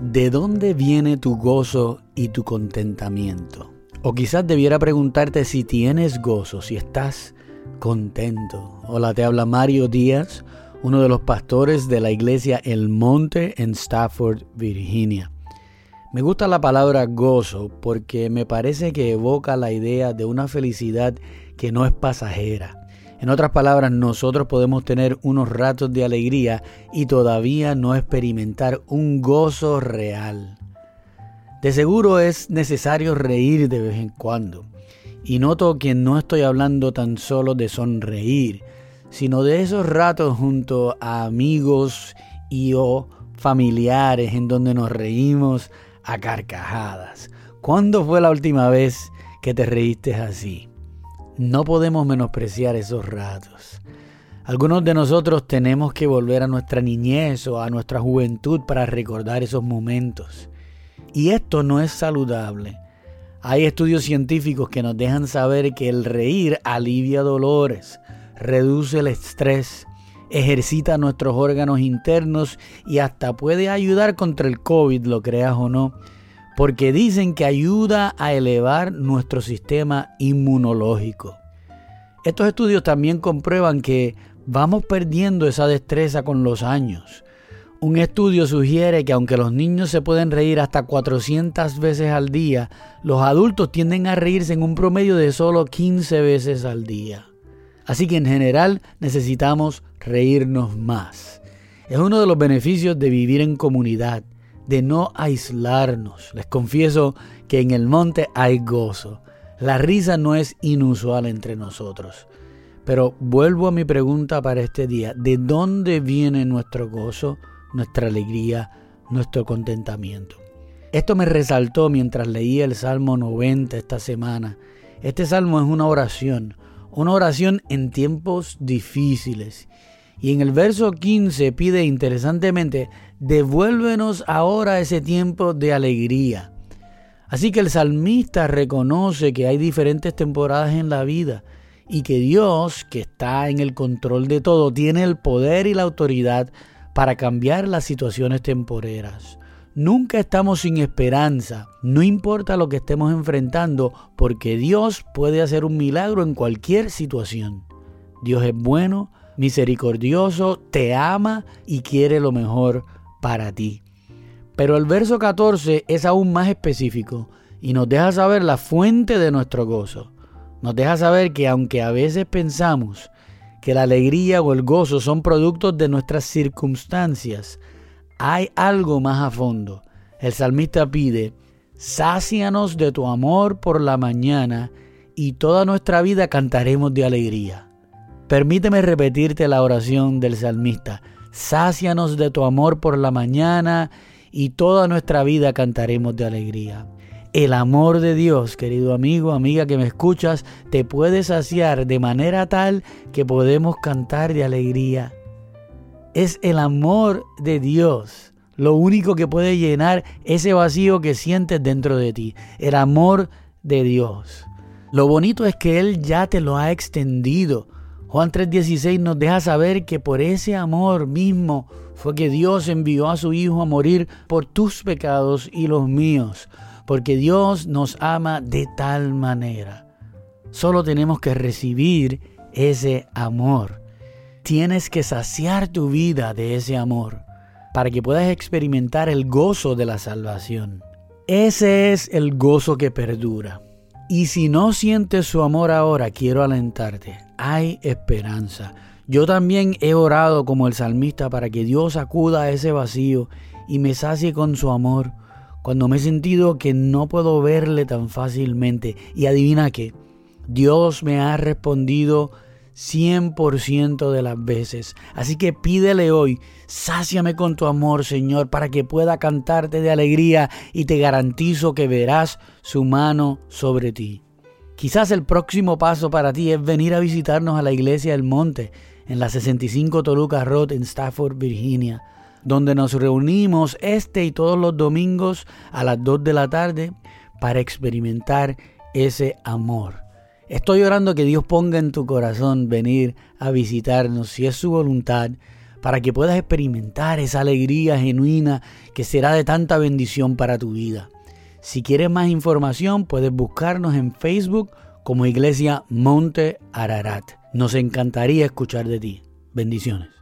¿de dónde viene tu gozo y tu contentamiento? O quizás debiera preguntarte si tienes gozo, si estás contento. Hola, te habla Mario Díaz, uno de los pastores de la iglesia El Monte en Stafford, Virginia. Me gusta la palabra gozo porque me parece que evoca la idea de una felicidad que no es pasajera en otras palabras, nosotros podemos tener unos ratos de alegría y todavía no experimentar un gozo real. De seguro es necesario reír de vez en cuando. Y noto que no estoy hablando tan solo de sonreír, sino de esos ratos junto a amigos y o familiares en donde nos reímos a carcajadas. ¿Cuándo fue la última vez que te reíste así? No podemos menospreciar esos ratos. Algunos de nosotros tenemos que volver a nuestra niñez o a nuestra juventud para recordar esos momentos. Y esto no es saludable. Hay estudios científicos que nos dejan saber que el reír alivia dolores, reduce el estrés, ejercita nuestros órganos internos y hasta puede ayudar contra el COVID, lo creas o no porque dicen que ayuda a elevar nuestro sistema inmunológico. Estos estudios también comprueban que vamos perdiendo esa destreza con los años. Un estudio sugiere que aunque los niños se pueden reír hasta 400 veces al día, los adultos tienden a reírse en un promedio de solo 15 veces al día. Así que en general necesitamos reírnos más. Es uno de los beneficios de vivir en comunidad de no aislarnos. Les confieso que en el monte hay gozo. La risa no es inusual entre nosotros. Pero vuelvo a mi pregunta para este día. ¿De dónde viene nuestro gozo, nuestra alegría, nuestro contentamiento? Esto me resaltó mientras leía el Salmo 90 esta semana. Este salmo es una oración, una oración en tiempos difíciles. Y en el verso 15 pide interesantemente, devuélvenos ahora ese tiempo de alegría. Así que el salmista reconoce que hay diferentes temporadas en la vida y que Dios, que está en el control de todo, tiene el poder y la autoridad para cambiar las situaciones temporeras. Nunca estamos sin esperanza, no importa lo que estemos enfrentando, porque Dios puede hacer un milagro en cualquier situación. Dios es bueno, misericordioso, te ama y quiere lo mejor para ti. Pero el verso 14 es aún más específico y nos deja saber la fuente de nuestro gozo. Nos deja saber que aunque a veces pensamos que la alegría o el gozo son productos de nuestras circunstancias, hay algo más a fondo. El salmista pide, sácianos de tu amor por la mañana y toda nuestra vida cantaremos de alegría. Permíteme repetirte la oración del salmista. Sácianos de tu amor por la mañana y toda nuestra vida cantaremos de alegría. El amor de Dios, querido amigo, amiga que me escuchas, te puede saciar de manera tal que podemos cantar de alegría. Es el amor de Dios lo único que puede llenar ese vacío que sientes dentro de ti. El amor de Dios. Lo bonito es que Él ya te lo ha extendido Juan 3:16 nos deja saber que por ese amor mismo fue que Dios envió a su Hijo a morir por tus pecados y los míos, porque Dios nos ama de tal manera. Solo tenemos que recibir ese amor. Tienes que saciar tu vida de ese amor para que puedas experimentar el gozo de la salvación. Ese es el gozo que perdura. Y si no sientes su amor ahora, quiero alentarte. Hay esperanza. Yo también he orado como el salmista para que Dios acuda a ese vacío y me sacie con su amor cuando me he sentido que no puedo verle tan fácilmente. Y adivina qué, Dios me ha respondido 100% de las veces. Así que pídele hoy, sáciame con tu amor, Señor, para que pueda cantarte de alegría y te garantizo que verás su mano sobre ti. Quizás el próximo paso para ti es venir a visitarnos a la iglesia del Monte en la 65 Toluca Road en Stafford, Virginia, donde nos reunimos este y todos los domingos a las 2 de la tarde para experimentar ese amor Estoy orando que Dios ponga en tu corazón venir a visitarnos, si es su voluntad, para que puedas experimentar esa alegría genuina que será de tanta bendición para tu vida. Si quieres más información, puedes buscarnos en Facebook como Iglesia Monte Ararat. Nos encantaría escuchar de ti. Bendiciones.